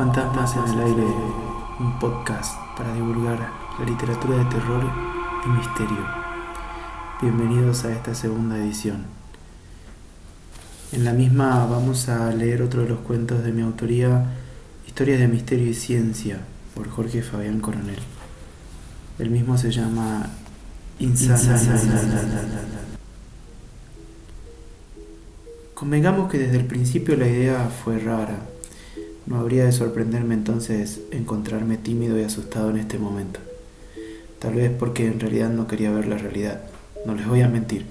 Fantasmas en el aire, un podcast para divulgar la literatura de terror y misterio. Bienvenidos a esta segunda edición. En la misma vamos a leer otro de los cuentos de mi autoría, Historias de Misterio y Ciencia, por Jorge Fabián Coronel. El mismo se llama Insana. Convengamos que desde el principio la idea fue rara no habría de sorprenderme entonces encontrarme tímido y asustado en este momento. Tal vez porque en realidad no quería ver la realidad. No les voy a mentir.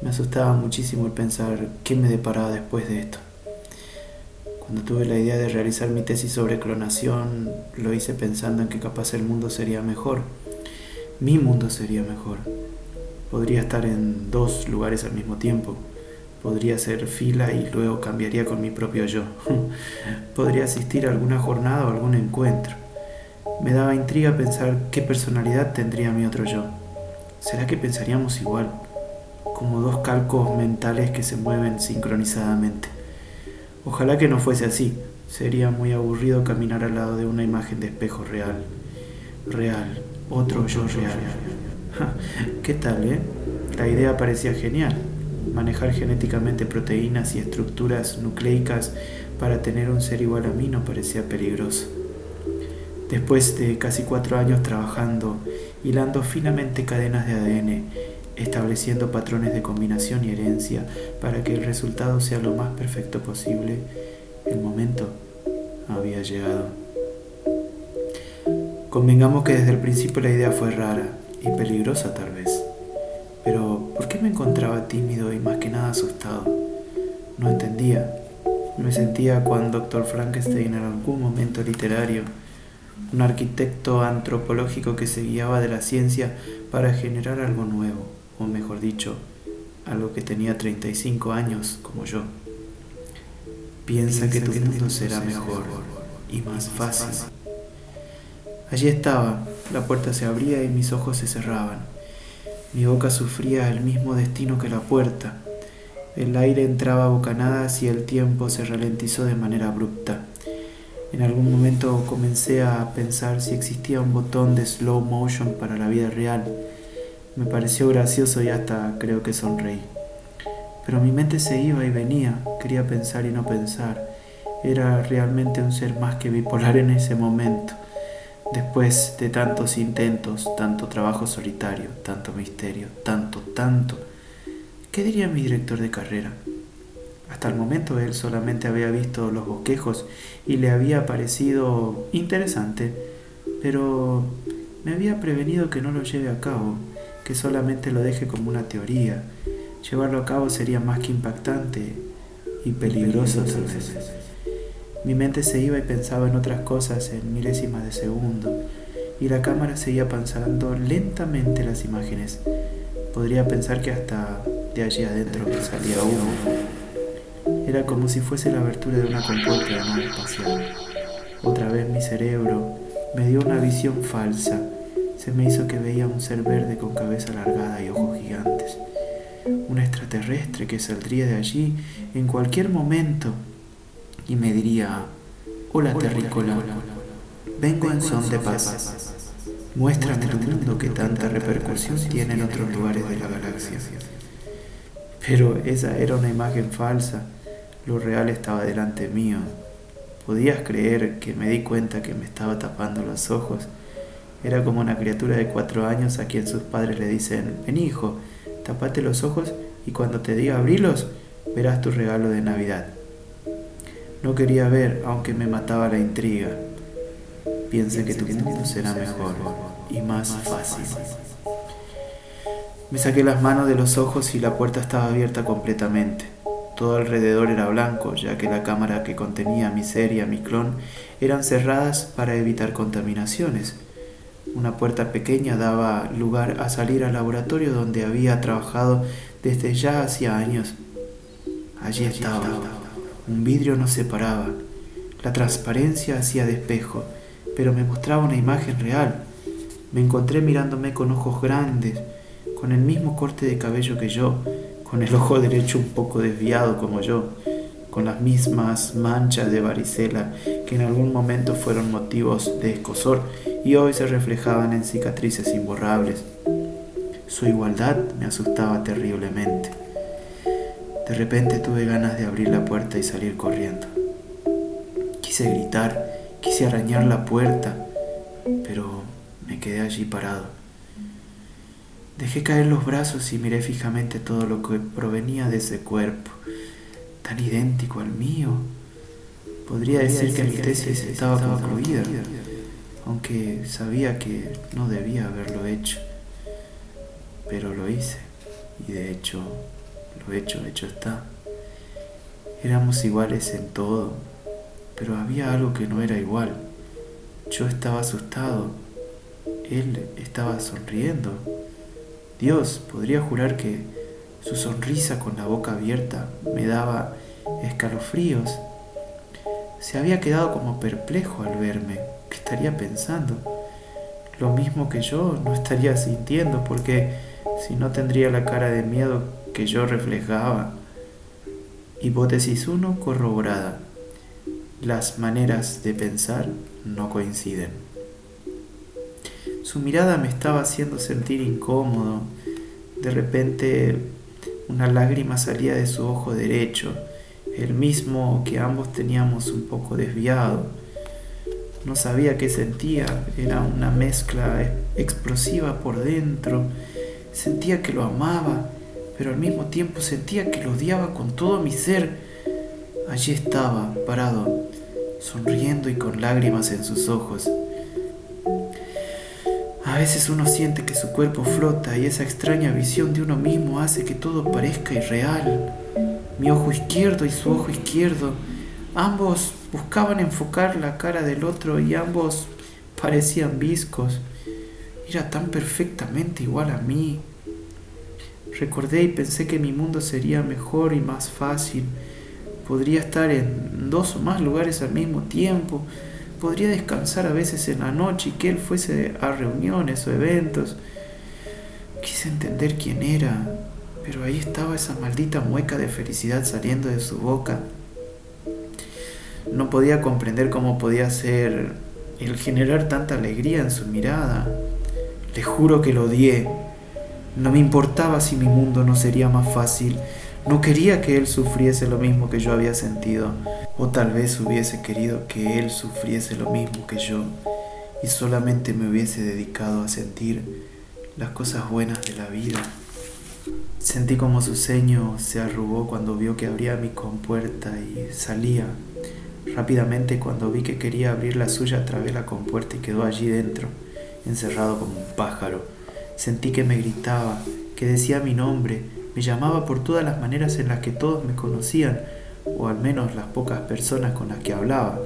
Me asustaba muchísimo el pensar qué me deparaba después de esto. Cuando tuve la idea de realizar mi tesis sobre clonación, lo hice pensando en que capaz el mundo sería mejor. Mi mundo sería mejor. Podría estar en dos lugares al mismo tiempo Podría hacer fila y luego cambiaría con mi propio yo. Podría asistir a alguna jornada o algún encuentro. Me daba intriga pensar qué personalidad tendría mi otro yo. ¿Será que pensaríamos igual? Como dos calcos mentales que se mueven sincronizadamente. Ojalá que no fuese así. Sería muy aburrido caminar al lado de una imagen de espejo real. Real. Otro yo real. ¿Qué tal, eh? La idea parecía genial manejar genéticamente proteínas y estructuras nucleicas para tener un ser igual a mí no parecía peligroso. Después de casi cuatro años trabajando, hilando finamente cadenas de ADN, estableciendo patrones de combinación y herencia para que el resultado sea lo más perfecto posible, el momento había llegado. Convengamos que desde el principio la idea fue rara y peligrosa tal vez. Pero, ¿por qué me encontraba tímido y más que nada asustado? No entendía. Me sentía cuando Dr. Frankenstein en algún momento literario, un arquitecto antropológico que se guiaba de la ciencia para generar algo nuevo, o mejor dicho, algo que tenía 35 años como yo. Piensa que tu mundo será mejor y más fácil. Allí estaba, la puerta se abría y mis ojos se cerraban. Mi boca sufría el mismo destino que la puerta. El aire entraba a bocanadas y el tiempo se ralentizó de manera abrupta. En algún momento comencé a pensar si existía un botón de slow motion para la vida real. Me pareció gracioso y hasta creo que sonreí. Pero mi mente se iba y venía, quería pensar y no pensar. Era realmente un ser más que bipolar en ese momento. Después de tantos intentos, tanto trabajo solitario, tanto misterio, tanto, tanto, ¿qué diría mi director de carrera? Hasta el momento él solamente había visto los bosquejos y le había parecido interesante, pero me había prevenido que no lo lleve a cabo, que solamente lo deje como una teoría. Llevarlo a cabo sería más que impactante y peligroso. Mi mente se iba y pensaba en otras cosas en milésimas de segundo, y la cámara seguía pasando lentamente las imágenes. Podría pensar que hasta de allí adentro salía humo. Era como si fuese la abertura de una compuerta de nave espacial. Otra vez mi cerebro me dio una visión falsa. Se me hizo que veía un ser verde con cabeza alargada y ojos gigantes. Un extraterrestre que saldría de allí en cualquier momento y me diría, hola terrícola, vengo en son de paz. Muéstrame el mundo que tanta repercusión tiene en otros lugares de la galaxia. Pero esa era una imagen falsa, lo real estaba delante mío. ¿Podías creer que me di cuenta que me estaba tapando los ojos? Era como una criatura de cuatro años a quien sus padres le dicen, ven hijo, tapate los ojos y cuando te diga abrirlos, verás tu regalo de Navidad. No quería ver, aunque me mataba la intriga. Piense que tu mundo será mejor y más fácil. Me saqué las manos de los ojos y la puerta estaba abierta completamente. Todo alrededor era blanco, ya que la cámara que contenía mi serie, mi clon, eran cerradas para evitar contaminaciones. Una puerta pequeña daba lugar a salir al laboratorio donde había trabajado desde ya hacía años. Allí estaba un vidrio nos separaba. La transparencia hacía de espejo, pero me mostraba una imagen real. Me encontré mirándome con ojos grandes, con el mismo corte de cabello que yo, con el ojo derecho un poco desviado como yo. con las mismas manchas de varicela que en algún momento fueron motivos de escosor y hoy se reflejaban en cicatrices imborrables. Su igualdad me asustaba terriblemente. De repente tuve ganas de abrir la puerta y salir corriendo. Quise gritar, quise arañar la puerta, pero me quedé allí parado. Dejé caer los brazos y miré fijamente todo lo que provenía de ese cuerpo, tan idéntico al mío. Podría decir que mi tesis estaba concluida, aunque sabía que no debía haberlo hecho. Pero lo hice, y de hecho hecho, hecho está. Éramos iguales en todo, pero había algo que no era igual. Yo estaba asustado, él estaba sonriendo. Dios, podría jurar que su sonrisa con la boca abierta me daba escalofríos. Se había quedado como perplejo al verme. ¿Qué estaría pensando? Lo mismo que yo no estaría sintiendo porque si no tendría la cara de miedo yo reflejaba. Hipótesis 1 corroborada. Las maneras de pensar no coinciden. Su mirada me estaba haciendo sentir incómodo. De repente una lágrima salía de su ojo derecho, el mismo que ambos teníamos un poco desviado. No sabía qué sentía, era una mezcla explosiva por dentro. Sentía que lo amaba, pero al mismo tiempo sentía que lo odiaba con todo mi ser. Allí estaba, parado, sonriendo y con lágrimas en sus ojos. A veces uno siente que su cuerpo flota y esa extraña visión de uno mismo hace que todo parezca irreal. Mi ojo izquierdo y su ojo izquierdo, ambos buscaban enfocar la cara del otro y ambos parecían viscos. Era tan perfectamente igual a mí. Recordé y pensé que mi mundo sería mejor y más fácil. Podría estar en dos o más lugares al mismo tiempo. Podría descansar a veces en la noche y que él fuese a reuniones o eventos. Quise entender quién era, pero ahí estaba esa maldita mueca de felicidad saliendo de su boca. No podía comprender cómo podía ser el generar tanta alegría en su mirada. Le juro que lo odié no me importaba si mi mundo no sería más fácil. No quería que él sufriese lo mismo que yo había sentido. O tal vez hubiese querido que él sufriese lo mismo que yo y solamente me hubiese dedicado a sentir las cosas buenas de la vida. Sentí como su ceño se arrugó cuando vio que abría mi compuerta y salía. Rápidamente cuando vi que quería abrir la suya trabé la compuerta y quedó allí dentro, encerrado como un pájaro Sentí que me gritaba, que decía mi nombre, me llamaba por todas las maneras en las que todos me conocían, o al menos las pocas personas con las que hablaba.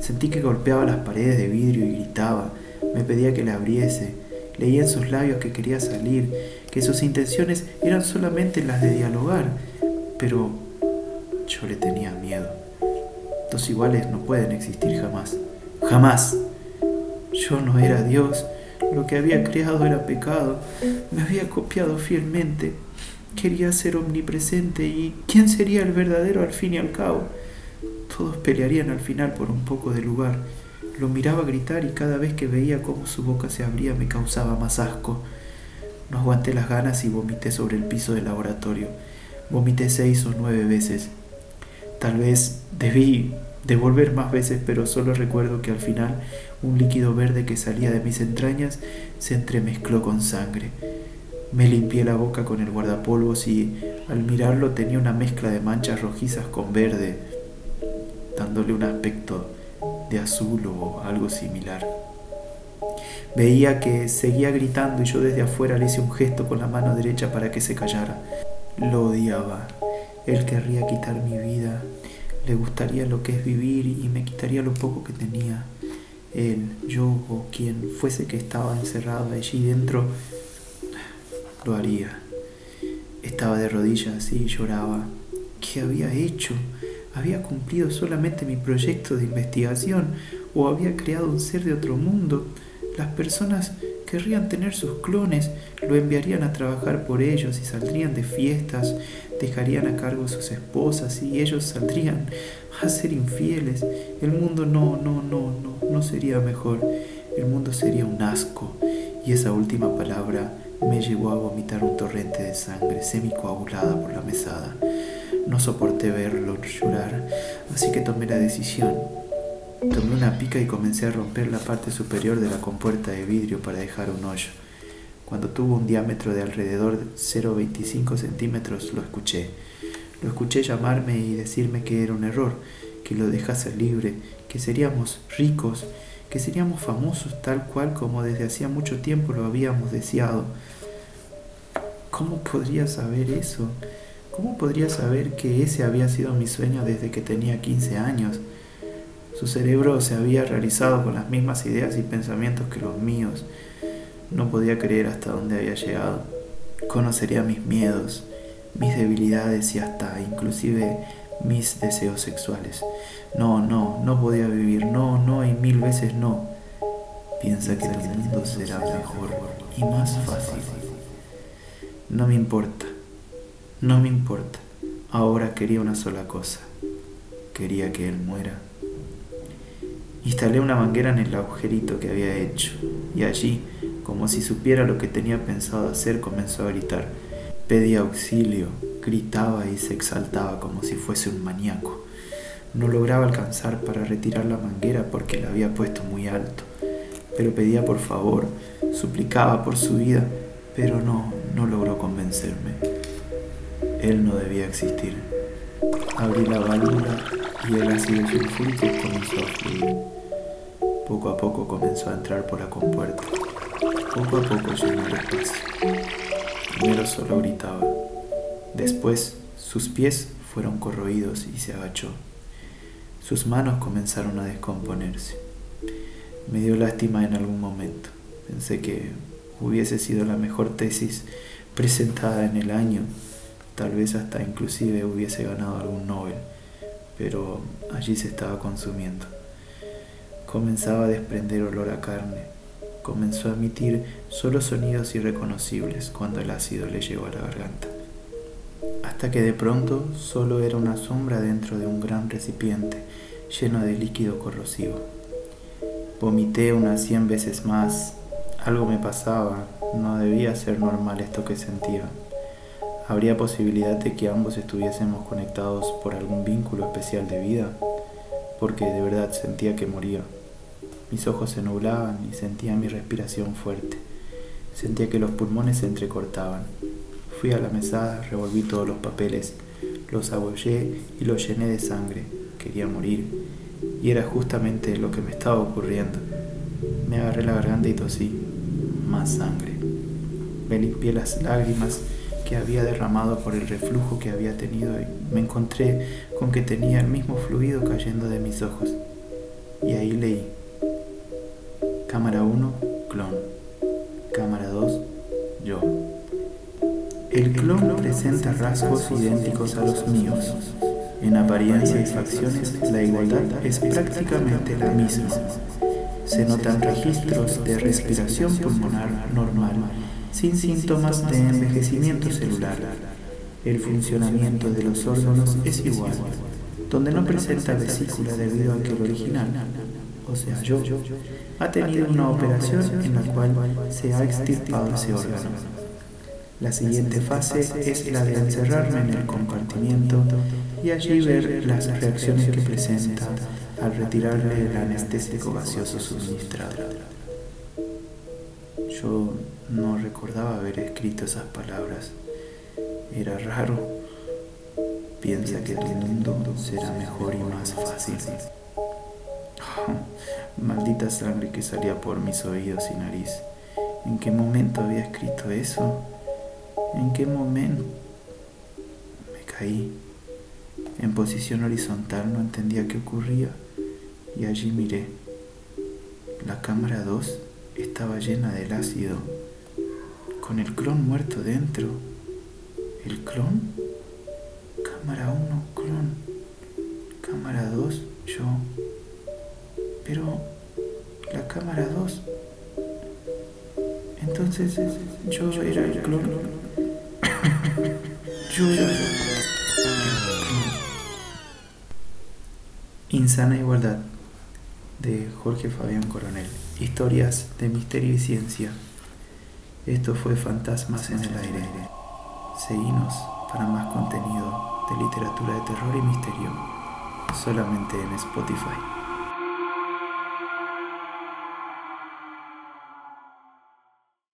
Sentí que golpeaba las paredes de vidrio y gritaba, me pedía que le abriese. Leía en sus labios que quería salir, que sus intenciones eran solamente las de dialogar, pero yo le tenía miedo. Dos iguales no pueden existir jamás. Jamás. Yo no era Dios lo que había creado era pecado. Me había copiado fielmente. Quería ser omnipresente y ¿quién sería el verdadero al fin y al cabo? Todos pelearían al final por un poco de lugar. Lo miraba gritar y cada vez que veía cómo su boca se abría me causaba más asco. No aguanté las ganas y vomité sobre el piso del laboratorio. Vomité seis o nueve veces. Tal vez debí devolver más veces, pero solo recuerdo que al final un líquido verde que salía de mis entrañas se entremezcló con sangre. Me limpié la boca con el guardapolvos y al mirarlo tenía una mezcla de manchas rojizas con verde, dándole un aspecto de azul o algo similar. Veía que seguía gritando y yo desde afuera le hice un gesto con la mano derecha para que se callara. Lo odiaba. Él querría quitar mi vida le gustaría lo que es vivir y me quitaría lo poco que tenía. Él, yo o quien fuese que estaba encerrado allí dentro, lo haría. Estaba de rodillas y lloraba. ¿Qué había hecho? ¿Había cumplido solamente mi proyecto de investigación o había creado un ser de otro mundo? Las personas querrían tener sus clones, lo enviarían a trabajar por ellos y saldrían de fiestas, dejarían a cargo sus esposas y ellos saldrían a ser infieles. El mundo no, no, no, no, no sería mejor. El mundo sería un asco. Y esa última palabra me llevó a vomitar un torrente de sangre semicoagulada por la mesada. No soporté verlo llorar, así que tomé la decisión. Tomé una pica y comencé a romper la parte superior de la compuerta de vidrio para dejar un hoyo. Cuando tuvo un diámetro de alrededor de 0,25 centímetros lo escuché. Lo escuché llamarme y decirme que era un error, que lo dejase libre, que seríamos ricos, que seríamos famosos tal cual como desde hacía mucho tiempo lo habíamos deseado. ¿Cómo podría saber eso? ¿Cómo podría saber que ese había sido mi sueño desde que tenía 15 años? Su cerebro se había realizado con las mismas ideas y pensamientos que los míos. No podía creer hasta dónde había llegado. Conocería mis miedos, mis debilidades y hasta inclusive mis deseos sexuales. No, no, no podía vivir, no, no y mil veces no. Piensa que el mundo será mejor y más fácil. No me importa, no me importa. Ahora quería una sola cosa. Quería que él muera. Instalé una manguera en el agujerito que había hecho y allí, como si supiera lo que tenía pensado hacer, comenzó a gritar. Pedía auxilio, gritaba y se exaltaba como si fuese un maníaco. No lograba alcanzar para retirar la manguera porque la había puesto muy alto, pero pedía por favor, suplicaba por su vida, pero no, no logró convencerme. Él no debía existir. Abrí la válvula y el ácido sulfúrico comenzó a fluir. Poco a poco comenzó a entrar por la compuerta. Poco a poco llenó el espacio. Primero solo gritaba. Después sus pies fueron corroídos y se agachó. Sus manos comenzaron a descomponerse. Me dio lástima en algún momento. Pensé que hubiese sido la mejor tesis presentada en el año. Tal vez hasta inclusive hubiese ganado algún Nobel. Pero allí se estaba consumiendo. Comenzaba a desprender olor a carne. Comenzó a emitir solo sonidos irreconocibles cuando el ácido le llegó a la garganta. Hasta que de pronto solo era una sombra dentro de un gran recipiente lleno de líquido corrosivo. Vomité unas cien veces más. Algo me pasaba. No debía ser normal esto que sentía. ¿Habría posibilidad de que ambos estuviésemos conectados por algún vínculo especial de vida? Porque de verdad sentía que moría. Mis ojos se nublaban y sentía mi respiración fuerte. Sentía que los pulmones se entrecortaban. Fui a la mesada, revolví todos los papeles, los abollé y los llené de sangre. Quería morir. Y era justamente lo que me estaba ocurriendo. Me agarré la garganta y tosí. Más sangre. Me limpié las lágrimas que había derramado por el reflujo que había tenido y me encontré con que tenía el mismo fluido cayendo de mis ojos. Y ahí leí. Cámara 1, clon. Cámara 2, yo. El clon presenta rasgos idénticos a los míos. En apariencia y facciones la igualdad es prácticamente la misma. Se notan registros de respiración pulmonar normal, sin síntomas de envejecimiento celular. El funcionamiento de los órganos es igual, donde no presenta vesícula debido a que el original o sea, yo, ha tenido una operación en la cual se ha extirpado ese órgano. La siguiente fase es la de encerrarme en el compartimiento y allí ver las reacciones que presenta al retirarle el anestésico gaseoso suministrado. Yo no recordaba haber escrito esas palabras. Era raro. Piensa que tu mundo será mejor y más fácil. Maldita sangre que salía por mis oídos y nariz. ¿En qué momento había escrito eso? ¿En qué momento? Me caí. En posición horizontal no entendía qué ocurría y allí miré. La cámara 2 estaba llena del ácido, con el clon muerto dentro. ¿El clon? Cámara 1, clon. Cámara 2, yo. Pero la cámara 2 Entonces yo era el clon. Insana Igualdad de Jorge Fabián Coronel. Historias de misterio y ciencia. Esto fue Fantasmas en el aire. Seguinos para más contenido de literatura de terror y misterio solamente en Spotify.